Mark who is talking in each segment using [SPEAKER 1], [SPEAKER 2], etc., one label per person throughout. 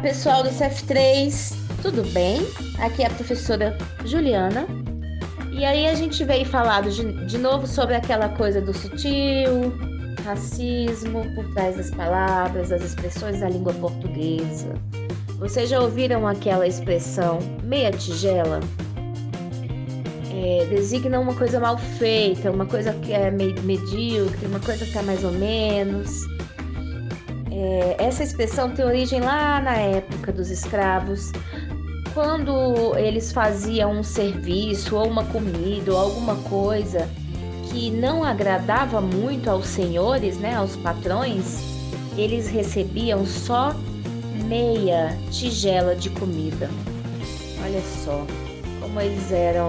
[SPEAKER 1] pessoal do CF3, tudo bem? Aqui é a professora Juliana. E aí a gente veio falar de, de novo sobre aquela coisa do sutil, racismo por trás das palavras, das expressões da língua portuguesa. Vocês já ouviram aquela expressão meia tigela? É, designa uma coisa mal feita, uma coisa que é medíocre, uma coisa que é mais ou menos. É, essa expressão tem origem lá na época dos escravos, quando eles faziam um serviço ou uma comida ou alguma coisa que não agradava muito aos senhores, né, aos patrões, eles recebiam só meia tigela de comida. Olha só como eles eram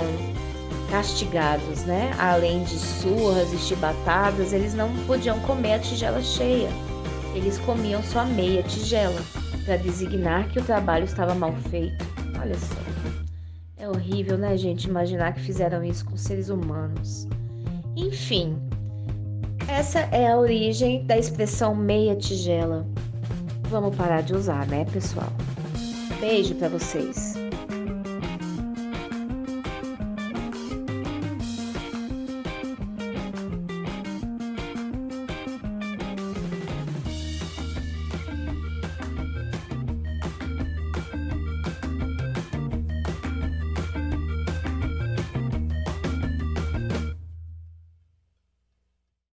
[SPEAKER 1] castigados, né? Além de surras e chibatadas, eles não podiam comer a tigela cheia. Eles comiam só meia tigela para designar que o trabalho estava mal feito. Olha só. É horrível, né, gente, imaginar que fizeram isso com seres humanos. Enfim, essa é a origem da expressão meia tigela. Vamos parar de usar, né, pessoal? Beijo para vocês.